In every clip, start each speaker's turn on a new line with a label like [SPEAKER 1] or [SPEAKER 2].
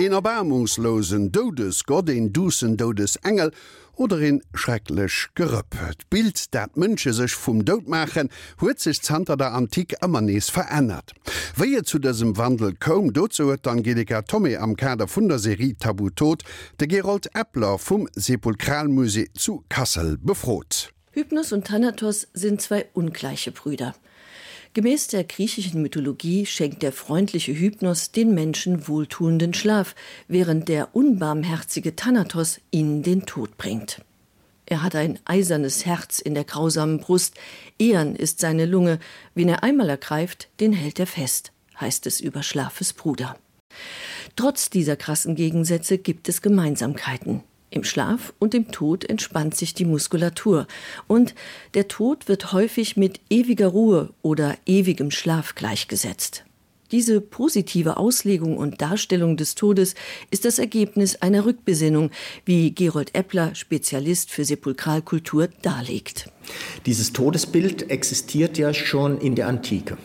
[SPEAKER 1] En erbarmungslosen Dodes Gott en dussen Dodes Engel oder en schrecklech gerëppet. Bild dat Mënsche sech vum Dod machen, huet sich Zter der Antik ëmmer nees verändert. Wéie zu dessem Wandel kom dozo huet Angelika Tommy am Kader vun der Serie Tabu tot, de Gerold Äppler vum Sepulkralmuse zu Kassel befrot.
[SPEAKER 2] Hypnos und Thanatos sind zwei ungleiche Brüder. Gemäß der griechischen Mythologie schenkt der freundliche Hypnos den Menschen wohltuenden Schlaf, während der unbarmherzige Thanatos ihnen den Tod bringt. Er hat ein eisernes Herz in der grausamen Brust, Ehren ist seine Lunge, wen er einmal ergreift, den hält er fest, heißt es über Schlafes Bruder. Trotz dieser krassen Gegensätze gibt es Gemeinsamkeiten. Im Schlaf und im Tod entspannt sich die Muskulatur und der Tod wird häufig mit ewiger Ruhe oder ewigem Schlaf gleichgesetzt. Diese positive Auslegung und Darstellung des Todes ist das Ergebnis einer Rückbesinnung, wie Gerold Eppler, Spezialist für Sepulkralkultur, darlegt.
[SPEAKER 3] Dieses Todesbild existiert ja schon in der Antike.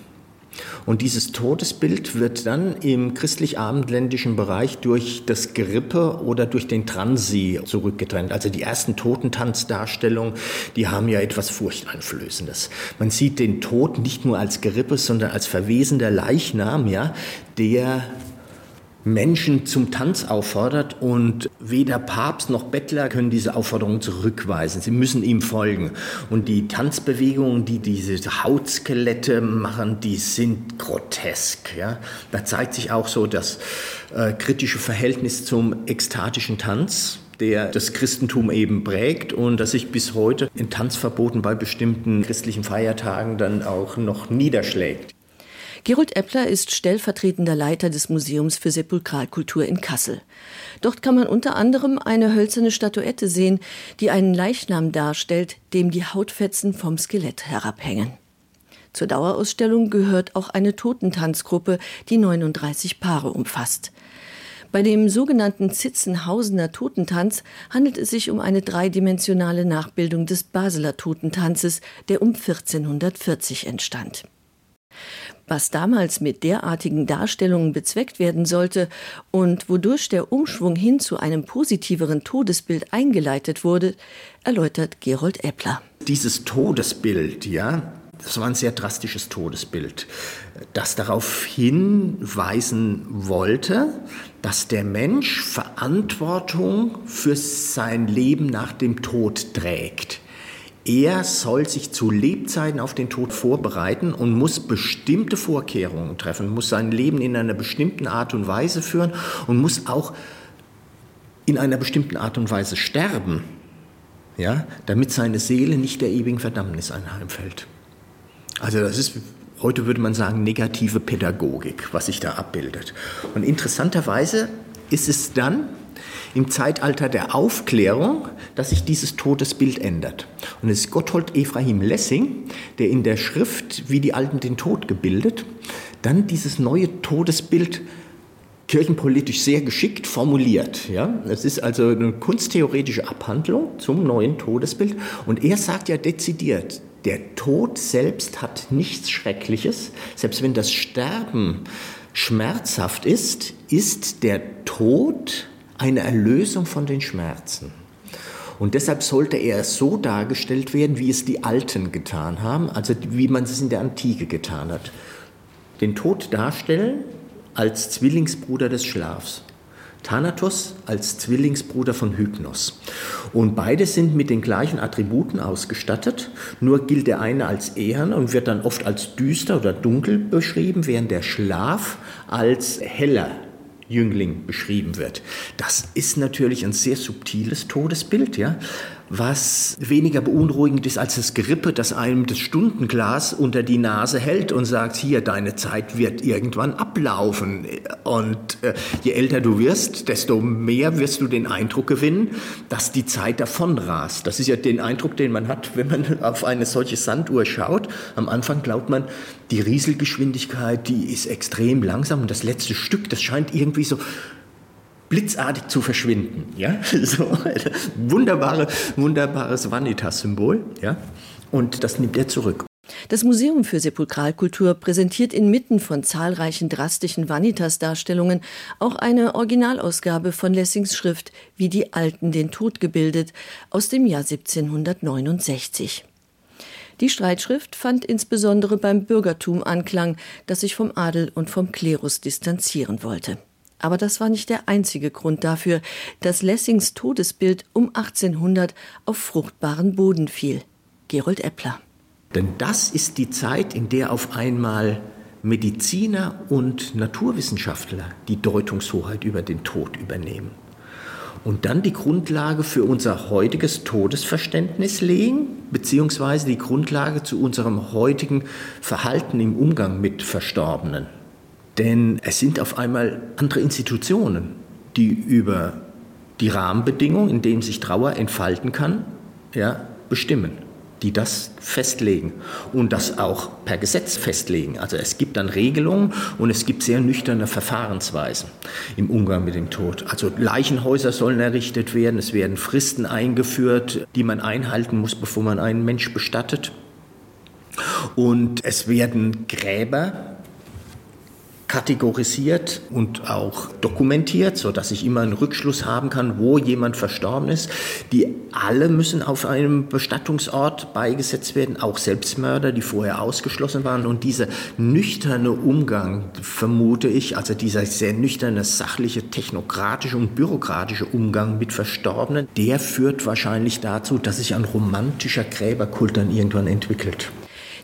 [SPEAKER 3] Und dieses Todesbild wird dann im christlich-abendländischen Bereich durch das Gerippe oder durch den Transi zurückgetrennt. Also die ersten Totentanzdarstellungen, die haben ja etwas Furchteinflößendes. Man sieht den Tod nicht nur als Gerippe, sondern als verwesender Leichnam, ja, der Menschen zum Tanz auffordert und weder Papst noch Bettler können diese Aufforderung zurückweisen. Sie müssen ihm folgen. Und die Tanzbewegungen, die diese Hautskelette machen, die sind grotesk. Ja? Da zeigt sich auch so das äh, kritische Verhältnis zum ekstatischen Tanz der das Christentum eben prägt und das sich bis heute in Tanzverboten bei bestimmten christlichen Feiertagen dann auch noch niederschlägt.
[SPEAKER 2] Gerold Eppler ist stellvertretender Leiter des Museums für Sepulkralkultur in Kassel. Dort kann man unter anderem eine hölzerne Statuette sehen, die einen Leichnam darstellt, dem die Hautfetzen vom Skelett herabhängen. Zur Dauerausstellung gehört auch eine Totentanzgruppe, die 39 Paare umfasst. Bei dem sogenannten Zitzenhausener Totentanz handelt es sich um eine dreidimensionale Nachbildung des Baseler Totentanzes, der um 1440 entstand. Was damals mit derartigen Darstellungen bezweckt werden sollte und wodurch der Umschwung hin zu einem positiveren Todesbild eingeleitet wurde, erläutert Gerold Eppler.
[SPEAKER 3] Dieses Todesbild, ja, das war ein sehr drastisches Todesbild, das darauf hinweisen wollte, dass der Mensch Verantwortung für sein Leben nach dem Tod trägt. Er soll sich zu Lebzeiten auf den Tod vorbereiten und muss bestimmte Vorkehrungen treffen, muss sein Leben in einer bestimmten Art und Weise führen und muss auch in einer bestimmten Art und Weise sterben, ja, damit seine Seele nicht der ewigen Verdammnis einheimfällt. Also das ist heute würde man sagen negative Pädagogik, was sich da abbildet. Und interessanterweise ist es dann, im Zeitalter der Aufklärung, dass sich dieses Todesbild ändert. Und es ist Gotthold Ephraim Lessing, der in der Schrift wie die Alten den Tod gebildet, dann dieses neue Todesbild kirchenpolitisch sehr geschickt formuliert. Ja? Es ist also eine kunsttheoretische Abhandlung zum neuen Todesbild. Und er sagt ja dezidiert, der Tod selbst hat nichts Schreckliches, selbst wenn das Sterben schmerzhaft ist, ist der Tod, eine Erlösung von den Schmerzen. Und deshalb sollte er so dargestellt werden, wie es die Alten getan haben, also wie man es in der Antike getan hat. Den Tod darstellen als Zwillingsbruder des Schlafs. Thanatos als Zwillingsbruder von Hypnos. Und beide sind mit den gleichen Attributen ausgestattet, nur gilt der eine als Ehren und wird dann oft als düster oder dunkel beschrieben, während der Schlaf als heller Jüngling beschrieben wird. Das ist natürlich ein sehr subtiles Todesbild, ja, was weniger beunruhigend ist als das Gerippe, das einem das Stundenglas unter die Nase hält und sagt: hier deine Zeit wird irgendwann ablaufen. Und äh, je älter du wirst, desto mehr wirst du den Eindruck gewinnen, dass die Zeit davon rast. Das ist ja den Eindruck, den man hat, wenn man auf eine solche Sanduhr schaut. Am Anfang glaubt man, die Rieselgeschwindigkeit, die ist extrem langsam und das letzte Stück, das scheint irgendwie so blitzartig zu verschwinden. Ja? So, wunderbare, wunderbares Vanitas-Symbol. Ja? Und das nimmt er zurück.
[SPEAKER 2] Das Museum für Sepulkralkultur präsentiert inmitten von zahlreichen drastischen Vanitas-Darstellungen auch eine Originalausgabe von Lessings Schrift Wie die Alten den Tod gebildet aus dem Jahr 1769. Die Streitschrift fand insbesondere beim Bürgertum Anklang, das sich vom Adel und vom Klerus distanzieren wollte. Aber das war nicht der einzige Grund dafür, dass Lessings Todesbild um 1800 auf fruchtbaren Boden fiel. Gerold Eppler.
[SPEAKER 3] Denn das ist die Zeit, in der auf einmal Mediziner und Naturwissenschaftler die Deutungshoheit über den Tod übernehmen. Und dann die Grundlage für unser heutiges Todesverständnis legen, beziehungsweise die Grundlage zu unserem heutigen Verhalten im Umgang mit Verstorbenen. Denn es sind auf einmal andere Institutionen, die über die Rahmenbedingungen, in denen sich Trauer entfalten kann, ja, bestimmen die das festlegen und das auch per Gesetz festlegen. Also es gibt dann Regelungen und es gibt sehr nüchterne Verfahrensweisen im Umgang mit dem Tod. Also Leichenhäuser sollen errichtet werden, es werden Fristen eingeführt, die man einhalten muss, bevor man einen Mensch bestattet. Und es werden Gräber kategorisiert und auch dokumentiert, so dass ich immer einen Rückschluss haben kann, wo jemand verstorben ist. Die alle müssen auf einem Bestattungsort beigesetzt werden, auch Selbstmörder, die vorher ausgeschlossen waren. Und dieser nüchterne Umgang vermute ich, also dieser sehr nüchterne, sachliche, technokratische und bürokratische Umgang mit Verstorbenen, der führt wahrscheinlich dazu, dass sich ein romantischer Gräberkult dann irgendwann entwickelt.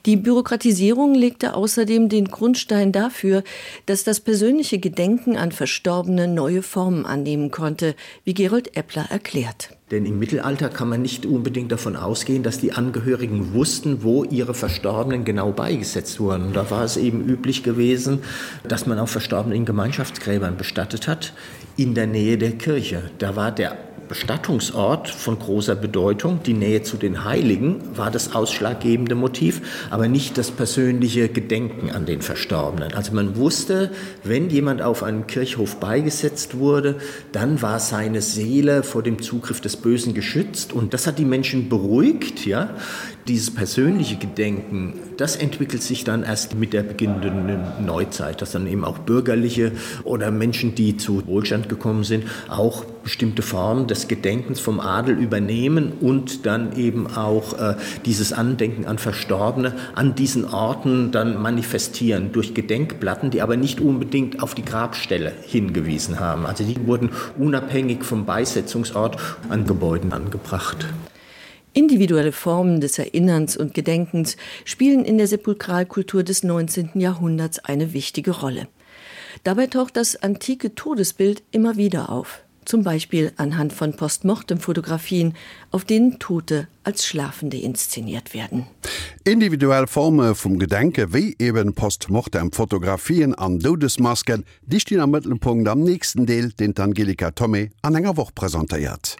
[SPEAKER 2] Die Bürokratisierung legte außerdem den Grundstein dafür, dass das persönliche Gedenken an Verstorbene neue Formen annehmen konnte, wie Gerold Eppler erklärt.
[SPEAKER 3] Denn im Mittelalter kann man nicht unbedingt davon ausgehen, dass die Angehörigen wussten, wo ihre Verstorbenen genau beigesetzt wurden. Da war es eben üblich gewesen, dass man auch Verstorbenen in Gemeinschaftsgräbern bestattet hat, in der Nähe der Kirche. Da war der Bestattungsort von großer Bedeutung, die Nähe zu den Heiligen war das ausschlaggebende Motiv, aber nicht das persönliche Gedenken an den Verstorbenen. Also man wusste, wenn jemand auf einem Kirchhof beigesetzt wurde, dann war seine Seele vor dem Zugriff des Bösen geschützt und das hat die Menschen beruhigt. Ja? Dieses persönliche Gedenken, das entwickelt sich dann erst mit der beginnenden Neuzeit, dass dann eben auch bürgerliche oder Menschen, die zu Wohlstand gekommen sind, auch bestimmte Formen des Gedenkens vom Adel übernehmen und dann eben auch äh, dieses Andenken an Verstorbene an diesen Orten dann manifestieren durch Gedenkplatten, die aber nicht unbedingt auf die Grabstelle hingewiesen haben. Also die wurden unabhängig vom Beisetzungsort an Gebäuden angebracht.
[SPEAKER 2] Individuelle Formen des Erinnerns und Gedenkens spielen in der Sepulkralkultur des 19. Jahrhunderts eine wichtige Rolle. Dabei taucht das antike Todesbild immer wieder auf zum Beispiel anhand von Postmortemfotografien, auf denen Tote als Schlafende inszeniert werden.
[SPEAKER 1] Individuell Forme vom Gedenke wie eben Postmortem Fotografien an Dodesmasken, die stehen am Mittelpunkt am nächsten Deel, den Angelika Tommy an enger Woche präsentiert.